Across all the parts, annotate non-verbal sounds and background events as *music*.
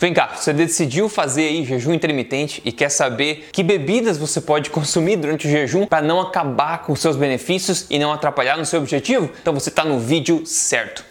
Vem cá, você decidiu fazer aí jejum intermitente e quer saber que bebidas você pode *laughs* consumir durante o jejum para não acabar com seus benefícios e não atrapalhar no seu objetivo? Então você está no vídeo certo.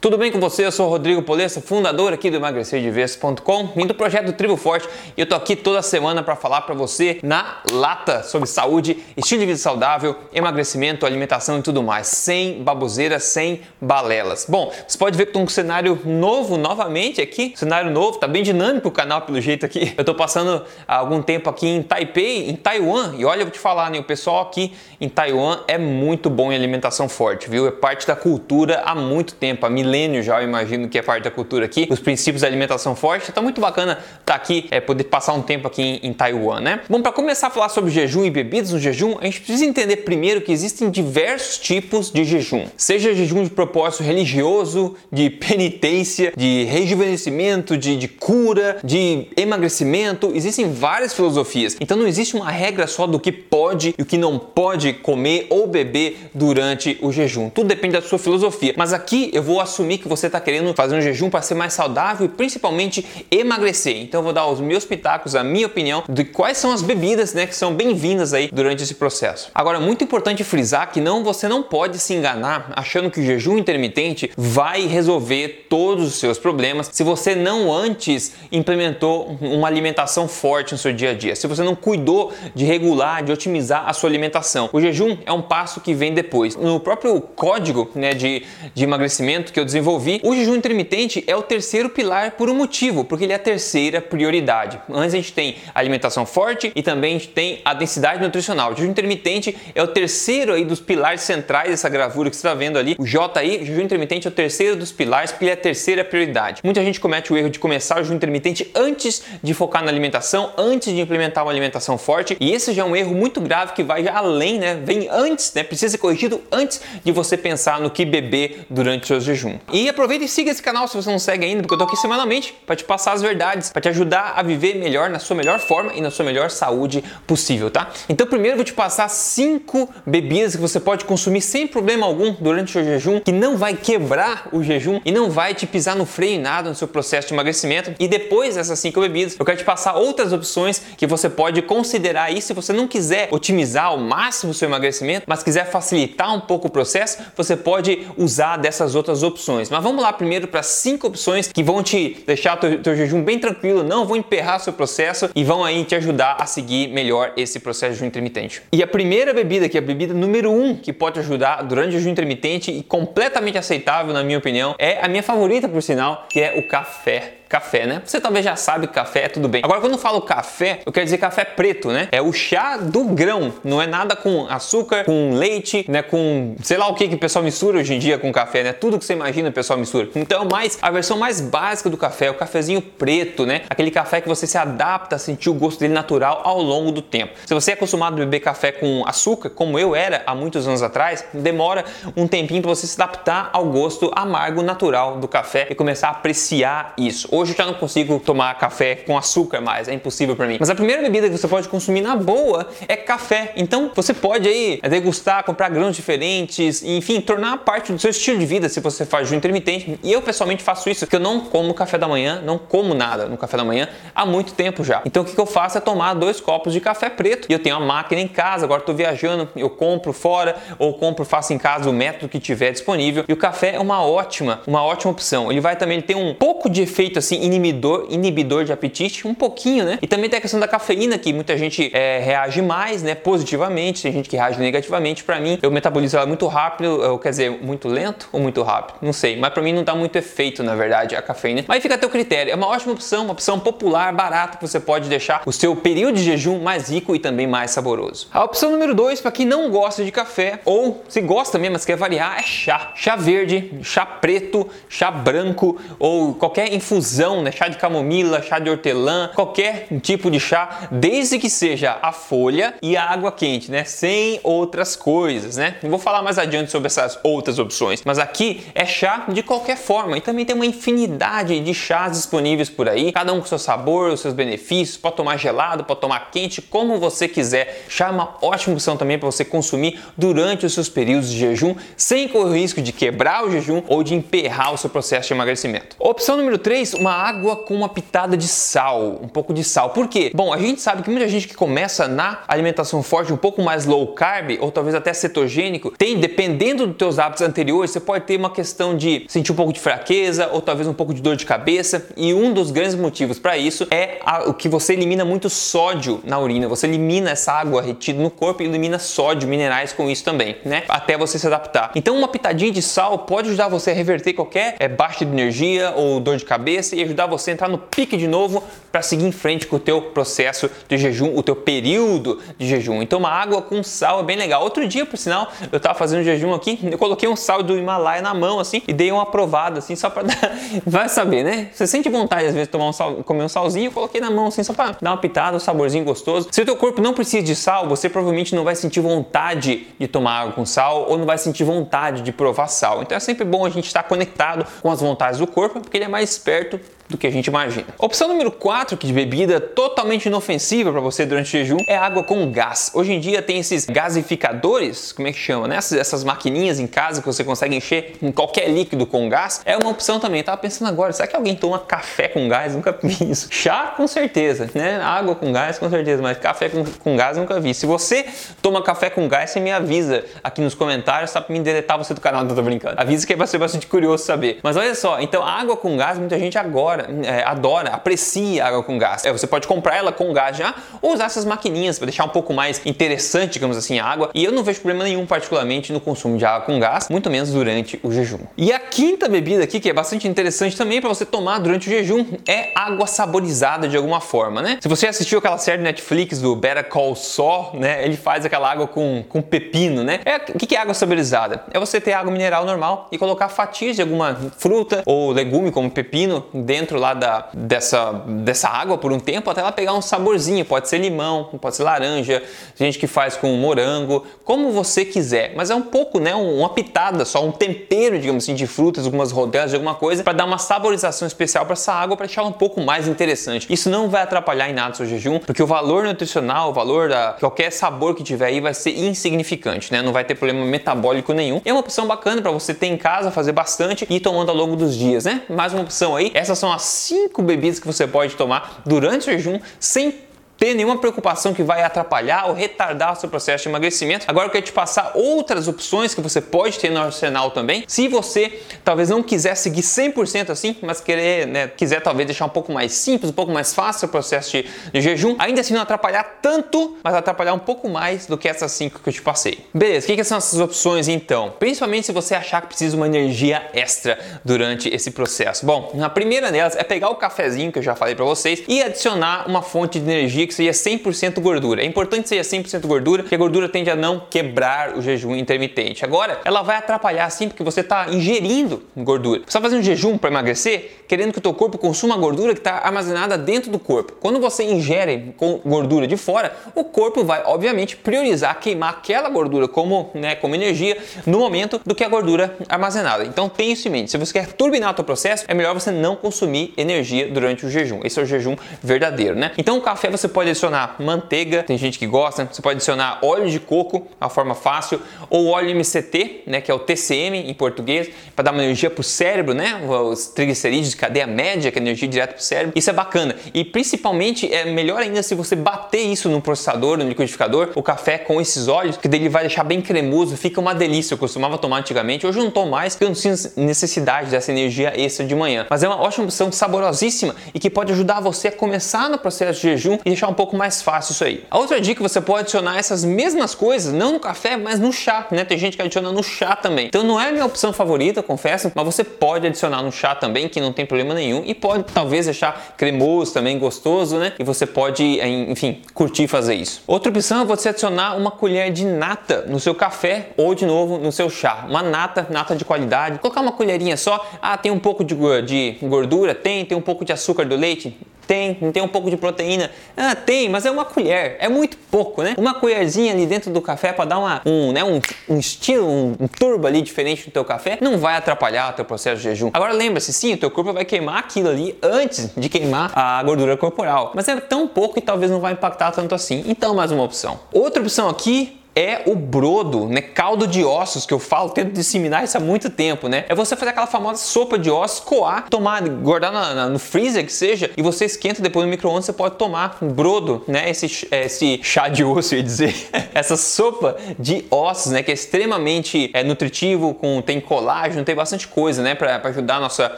Tudo bem com você? Eu sou o Rodrigo Polessa, fundador aqui do emagrecerdeves.com e do projeto Tribo Forte. E eu tô aqui toda semana para falar para você na lata sobre saúde, estilo de vida saudável, emagrecimento, alimentação e tudo mais, sem baboseira, sem balelas. Bom, você pode ver que tô um cenário novo novamente aqui, cenário novo, tá bem dinâmico o canal pelo jeito aqui. Eu tô passando algum tempo aqui em Taipei, em Taiwan, e olha, eu vou te falar, né, o pessoal aqui em Taiwan é muito bom em alimentação forte, viu? É parte da cultura há muito tempo, há milênios milênio já, eu imagino que é parte da cultura aqui, os princípios da alimentação forte. Então, muito bacana estar tá aqui, é, poder passar um tempo aqui em, em Taiwan, né? Bom, para começar a falar sobre jejum e bebidas no jejum, a gente precisa entender primeiro que existem diversos tipos de jejum. Seja jejum de propósito religioso, de *laughs* penitência, de rejuvenescimento, de, de cura, de emagrecimento, existem várias filosofias. Então, não existe uma regra só do que pode e o que não pode comer ou beber durante o jejum. Tudo depende da sua filosofia. Mas aqui eu vou assumir assumir que você está querendo fazer um jejum para ser mais saudável e principalmente emagrecer. Então vou dar os meus pitacos, a minha opinião de quais são as bebidas, né, que são bem-vindas aí durante esse processo. Agora, é muito importante frisar que não você não pode se enganar achando que o jejum intermitente vai resolver todos os seus problemas se você não antes implementou uma alimentação forte no seu dia a dia. Se você não cuidou de regular, de otimizar a sua alimentação. O jejum é um passo que vem depois. No próprio código, né, de, de emagrecimento que eu desenvolvi, o jejum intermitente é o terceiro pilar por um motivo, porque ele é a terceira prioridade. Antes a gente tem alimentação forte e também a gente tem a densidade nutricional. O jejum intermitente é o terceiro aí dos pilares centrais dessa gravura que você está vendo ali. O JI, o jejum intermitente é o terceiro dos pilares porque ele é a terceira prioridade. Muita gente comete o erro de começar o jejum intermitente antes de focar na alimentação, antes de implementar uma alimentação forte, e esse já é um erro muito grave que vai além, né? Vem antes, né? Precisa ser corrigido antes de você pensar no que beber durante o seu jejum. E aproveita e siga esse canal se você não segue ainda, porque eu tô aqui semanalmente para te passar as verdades, para te ajudar a viver melhor na sua melhor forma e na sua melhor saúde possível, tá? Então, primeiro eu vou te passar cinco bebidas que você pode consumir sem problema algum durante o seu jejum, que não vai quebrar o jejum e não vai te pisar no freio nada no seu processo de emagrecimento. E depois dessas cinco bebidas, eu quero te passar outras opções que você pode considerar aí se você não quiser otimizar ao máximo o seu emagrecimento, mas quiser facilitar um pouco o processo, você pode usar dessas outras opções opções. Mas vamos lá primeiro para cinco opções que vão te deixar teu, teu jejum bem tranquilo, não vão emperrar seu processo e vão aí te ajudar a seguir melhor esse processo de jejum intermitente. E a primeira bebida, que é a bebida número um que pode ajudar durante o jejum intermitente e completamente aceitável na minha opinião, é a minha favorita por sinal, que é o café café, né? Você talvez já sabe que café é tudo bem. Agora, quando eu falo café, eu quero dizer café preto, né? É o chá do grão, não é nada com açúcar, com leite, né? Com sei lá o que que o pessoal mistura hoje em dia com café, né? Tudo que você imagina o pessoal mistura. Então, mais a versão mais básica do café, o cafezinho preto, né? Aquele café que você se adapta a sentir o gosto dele natural ao longo do tempo. Se você é acostumado a beber café com açúcar, como eu era há muitos anos atrás, demora um tempinho para você se adaptar ao gosto amargo natural do café e começar a apreciar isso. Hoje eu já não consigo tomar café com açúcar mais, é impossível para mim. Mas a primeira bebida que você pode consumir na boa é café. Então você pode aí degustar, comprar grãos diferentes, enfim, tornar parte do seu estilo de vida se você faz jejum intermitente. E eu pessoalmente faço isso, porque eu não como café da manhã, não como nada no café da manhã há muito tempo já. Então o que, que eu faço é tomar dois copos de café preto. E eu tenho uma máquina em casa, agora estou viajando, eu compro fora ou compro, faço em casa o método que tiver disponível. E o café é uma ótima, uma ótima opção. Ele vai também ele tem um pouco de efeito assim assim, inibidor, inibidor de apetite, um pouquinho, né? E também tem a questão da cafeína, que muita gente é, reage mais, né? Positivamente, tem gente que reage negativamente. Para mim, eu metabolizo ela muito rápido, ou quer dizer, muito lento ou muito rápido, não sei. Mas para mim não dá muito efeito, na verdade, a cafeína. Mas fica a teu critério. É uma ótima opção, uma opção popular, barata, que você pode deixar o seu período de jejum mais rico e também mais saboroso. A opção número 2, para quem não gosta de café, ou se gosta mesmo, mas quer variar, é chá. Chá verde, chá preto, chá branco, ou qualquer infusão teazão, né? chá de camomila, chá de hortelã, qualquer tipo de chá, desde que seja a folha e a água quente, né? Sem outras coisas, né? Vou falar mais adiante sobre essas outras opções, mas aqui é chá de qualquer forma e também tem uma infinidade de chás disponíveis por aí, cada um com seu sabor, os seus benefícios, pode tomar gelado, pode tomar quente, como você quiser. Chá é uma ótima opção também para você consumir durante os seus períodos de jejum, sem correr o risco de quebrar o jejum ou de emperrar o seu processo de emagrecimento. Opção número 3, uma água com uma pitada de sal, um pouco de sal. Por quê? Bom, a gente sabe que muita gente que começa na alimentação forte, um pouco mais low carb ou talvez até cetogênico, tem, dependendo dos teus hábitos anteriores, você pode ter uma questão de sentir um pouco de fraqueza ou talvez um pouco de dor de cabeça. E um dos grandes motivos para isso é o que você elimina muito sódio na urina. Você elimina essa água retida no corpo e elimina sódio, minerais com isso também, né? Até você se adaptar. Então, uma pitadinha de sal pode ajudar você a reverter qualquer é, baixa de energia ou dor de cabeça e ajudar você a entrar no pique de novo para seguir em frente com o teu processo de jejum, o teu período de jejum. Então, uma água com sal é bem legal. Outro dia, por sinal, eu estava fazendo jejum aqui, eu coloquei um sal do Himalaia na mão assim e dei uma provada assim só para *laughs* dar, vai saber, né? Você sente vontade às vezes de tomar um sal, comer um salzinho, eu coloquei na mão assim só para dar uma pitada, um saborzinho gostoso. Se o teu corpo não precisa de sal, você provavelmente não vai sentir vontade de tomar água com sal ou não vai sentir vontade de provar sal. Então é sempre bom a gente estar conectado com as vontades do corpo, porque ele é mais esperto later. Do que a gente imagina. Opção número 4, que de bebida totalmente inofensiva para você durante o jejum, é água com gás. Hoje em dia tem esses gasificadores, como é que chama, né? Essas, essas maquininhas em casa que você consegue encher em qualquer líquido com gás. É uma opção também. Eu tava pensando agora, será que alguém toma café com gás? Nunca vi *laughs* isso. Chá, com certeza, né? Água com gás, com certeza, mas café com, com gás nunca vi. Se você toma café com gás, você me avisa aqui nos comentários, só pra me deletar você do canal, não tô brincando. Avisa que vai ser bastante curioso saber. Mas olha só, então água com gás, muita gente agora adora, é, adora, aprecia água com gás. É, você pode comprar ela com gás já ou usar essas maquininhas para deixar um pouco mais interessante, digamos assim, a água. E eu não vejo problema nenhum, particularmente, no consumo de água com gás, muito menos durante o jejum. E a quinta bebida aqui, que é bastante interessante também para você tomar durante o jejum, é água saborizada de alguma forma, né? Se você assistiu aquela série Netflix do Better Call Saul, né? Ele faz aquela água com, com pepino, né? É, o que é água saborizada? É você ter água mineral normal e colocar fatias de alguma fruta ou legume como pepino dentro dentro lá da, dessa, dessa água por um tempo até ela pegar um saborzinho. Pode ser limão, pode ser laranja, gente que faz com morango, como você quiser. Mas é um pouco, né? Uma pitada, só um tempero, digamos assim, de frutas, algumas rodelas de alguma coisa, para dar uma saborização especial para essa água, para deixar um pouco mais interessante. Isso não vai atrapalhar em nada o seu jejum, porque o valor nutricional, o valor da qualquer sabor que tiver aí vai ser insignificante, né? Não vai ter problema metabólico nenhum. É uma opção bacana para você ter em casa, fazer bastante e ir tomando ao longo dos dias, né? Mais uma opção aí. Essas são as cinco bebidas que você pode tomar durante o jejum sem ter nenhuma preocupação que vai atrapalhar ou retardar o seu processo de emagrecimento. Agora eu quero te passar outras opções que você pode ter no arsenal também. Se você talvez não quiser seguir 100% assim, mas querer, né, quiser talvez deixar um pouco mais simples, um pouco mais fácil o processo de, de jejum, ainda assim não atrapalhar tanto, mas atrapalhar um pouco mais do que essas cinco que eu te passei. Beleza, o que, que são essas opções então? Principalmente se você achar que precisa de uma energia extra durante esse processo. Bom, a primeira delas é pegar o cafezinho que eu já falei para vocês e adicionar uma fonte de energia que seja 100% gordura. É importante que seja 100% gordura, porque a gordura tende a não quebrar o jejum intermitente. Agora, ela vai atrapalhar sim, porque você está ingerindo gordura. Você está fazendo jejum para emagrecer, querendo que o teu corpo consuma gordura que está armazenada dentro do corpo. Quando você ingere gordura de fora, o corpo vai, obviamente, priorizar queimar aquela gordura como, né, como energia no momento do que a gordura armazenada. Então, tenha isso em mente. Se você quer turbinar o teu processo, é melhor você não consumir energia durante o jejum. Esse é o jejum verdadeiro, né? Então, o café você pode pode adicionar manteiga, tem gente que gosta, você pode adicionar óleo de coco, uma forma fácil, ou óleo MCT, né, que é o TCM em português, para dar uma energia para o cérebro, né, os triglicerídeos de cadeia média, que é energia direto para o cérebro. Isso é bacana. E principalmente é melhor ainda se você bater isso no processador, no liquidificador, o café com esses óleos, que daí ele vai deixar bem cremoso, fica uma delícia. Eu costumava tomar antigamente, hoje eu não tomo mais, porque eu não sinto necessidade dessa energia extra de manhã. Mas é uma ótima opção saborosíssima e que pode ajudar você a começar no processo de jejum e deixar um pouco mais fácil isso aí. A outra dica você pode adicionar essas mesmas coisas, não no café, mas no chá, né? Tem gente que adiciona no chá também. Então não é a minha opção favorita, confesso, mas você pode adicionar no chá também, que não tem problema nenhum, e pode talvez deixar cremoso também, gostoso, né? E você pode, enfim, curtir fazer isso. Outra opção é você adicionar uma colher de nata no seu café ou de novo no seu chá. Uma nata, nata de qualidade. Colocar uma colherinha só. Ah, tem um pouco de, de gordura? Tem. Tem um pouco de açúcar do leite? Tem, tem um pouco de proteína. Ah, tem, mas é uma colher, é muito pouco, né? Uma colherzinha ali dentro do café para dar uma, um, né, um, um estilo, um, um, turbo ali diferente do teu café, não vai atrapalhar o teu processo de jejum. Agora lembra-se, sim, o teu corpo vai queimar aquilo ali antes de queimar a gordura corporal, mas é tão pouco que talvez não vai impactar tanto assim. Então, mais uma opção. Outra opção aqui é o brodo, né? Caldo de ossos que eu falo, tento disseminar isso há muito tempo, né? É você fazer aquela famosa sopa de ossos, coar, tomar, guardar na, na, no freezer que seja, e você esquenta depois no micro-ondas, você pode tomar brodo, né? Esse, esse chá de osso, eu ia dizer. *laughs* Essa sopa de ossos, né? Que é extremamente é, nutritivo, com, tem colágeno, tem bastante coisa, né? Para ajudar nossa,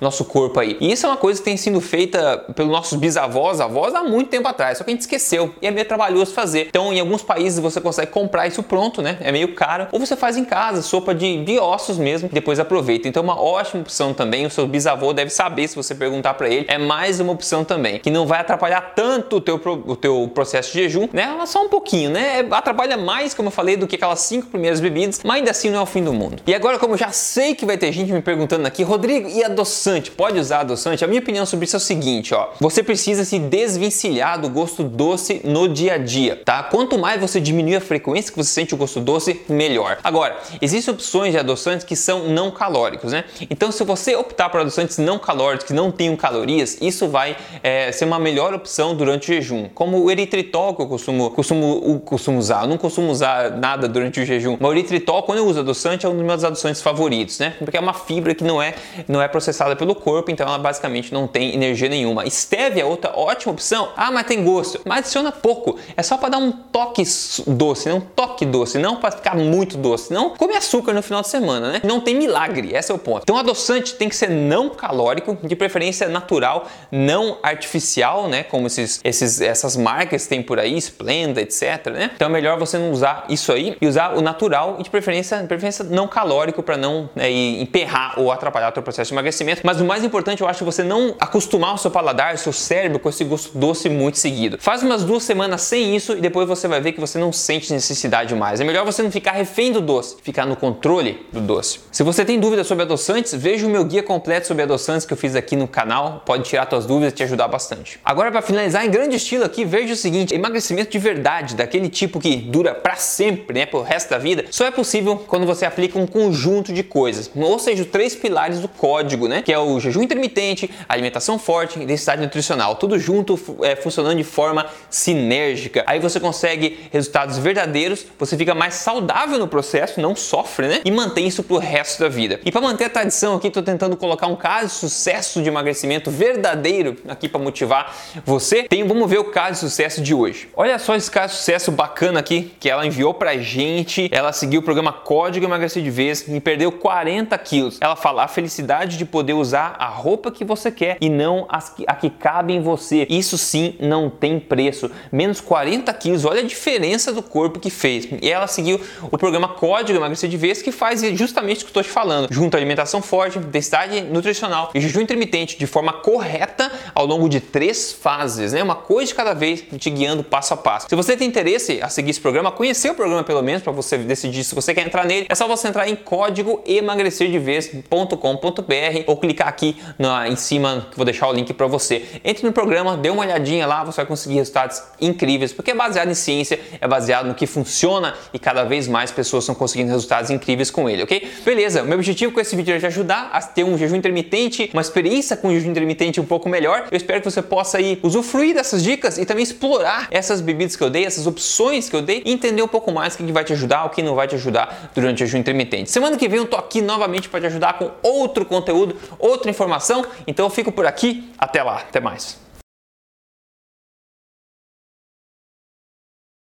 nosso corpo aí. E isso é uma coisa que tem sido feita pelos nossos bisavós, avós, há muito tempo atrás, só que a gente esqueceu e é meio trabalhoso fazer. Então, em alguns países você consegue comprar isso pronto, né? É meio caro. Ou você faz em casa, sopa de, de ossos mesmo, depois aproveita. Então, uma ótima opção também. O seu bisavô deve saber se você perguntar para ele. É mais uma opção também, que não vai atrapalhar tanto o teu, o teu processo de jejum, né? Só um pouquinho, né? Atrapalha mais, como eu falei, do que aquelas cinco primeiras bebidas, mas ainda assim não é o fim do mundo. E agora, como eu já sei que vai ter gente me perguntando aqui, Rodrigo, e adoçante? Pode usar adoçante? A minha opinião sobre isso é o seguinte, ó. Você precisa se desvencilhar do gosto doce no dia a dia, tá? Quanto mais você diminuir a frequência que você sente o gosto doce, melhor. Agora, existem opções de adoçantes que são não calóricos, né? Então, se você optar por adoçantes não calóricos que não tenham calorias, isso vai é, ser uma melhor opção durante o jejum. Como o eritritol que eu costumo, costumo, costumo usar. Eu não costumo usar nada durante o jejum. Mas o eritritol, quando eu uso adoçante, é um dos meus adoçantes favoritos, né? Porque é uma fibra que não é, não é processada pelo corpo, então ela basicamente não tem energia nenhuma. Stevia é outra ótima opção. Ah, mas tem gosto. Mas adiciona pouco. É só para dar um toque doce, né? um toque doce, não para ficar muito doce. Não come açúcar no final de semana, né? Não tem milagre, esse é o ponto. Então, adoçante tem que ser não calórico, de preferência natural, não artificial, né? Como esses, esses, essas marcas tem por aí, Splenda, etc, né? Então, é melhor você não usar isso aí e usar o natural e de preferência, de preferência não calórico para não né, emperrar ou atrapalhar o seu processo de emagrecimento. Mas o mais importante, eu acho, é você não acostumar o seu paladar, o seu cérebro com esse gosto doce muito seguido. Faz umas duas semanas sem isso e depois você vai ver que você não sente necessidade mais. É melhor você não ficar refém do doce, ficar no controle do doce. Se você tem dúvidas sobre adoçantes, veja o meu guia completo sobre adoçantes que eu fiz aqui no canal. Pode tirar suas dúvidas e te ajudar bastante. Agora, para finalizar em grande estilo aqui, veja o seguinte: emagrecimento de verdade, daquele tipo que dura para sempre, né, pro resto da vida, só é possível quando você aplica um conjunto de coisas, ou seja, três pilares do código, né, que é o jejum intermitente, alimentação forte e densidade nutricional, tudo junto é, funcionando de forma sinérgica. Aí você consegue resultados verdadeiros, você fica mais saudável no processo, não sofre, né? E mantém isso pro resto da vida. E para manter a tradição aqui, tô tentando colocar um caso de sucesso de emagrecimento verdadeiro aqui para motivar você. Tem, vamos ver o caso de sucesso de hoje. Olha só esse caso de sucesso bacana aqui que ela enviou pra gente. Ela seguiu o programa Código Emagrecer de Vez e perdeu 40 quilos. Ela fala a felicidade de poder usar a roupa que você quer e não as que, a que cabe em você. Isso sim não tem preço. Menos 40 quilos, olha a diferença do corpo que fez. E ela seguiu o programa Código Emagrecer de Vez, que faz justamente o que estou te falando, junto à alimentação forte, densidade nutricional e jejum intermitente de forma correta ao longo de três fases, né? Uma coisa de cada vez, te guiando passo a passo. Se você tem interesse a seguir esse programa, conhecer o programa pelo menos para você decidir se você quer entrar nele, é só você entrar em código emagrecerdevez.com.br ou clicar aqui na, em cima que vou deixar o link para você. Entre no programa, dê uma olhadinha lá, você vai conseguir resultados incríveis, porque é baseado em ciência, é baseado no que funciona e cada vez mais pessoas estão conseguindo resultados incríveis com ele, ok? Beleza, meu objetivo com esse vídeo é te ajudar a ter um jejum intermitente, uma experiência com jejum intermitente um pouco melhor. Eu espero que você possa aí usufruir dessas dicas e também explorar essas bebidas que eu dei, essas opções que eu dei e entender um pouco mais o que vai te ajudar, o que não vai te ajudar durante o jejum intermitente. Semana que vem eu tô aqui novamente para te ajudar com outro conteúdo, outra informação. Então eu fico por aqui, até lá, até mais.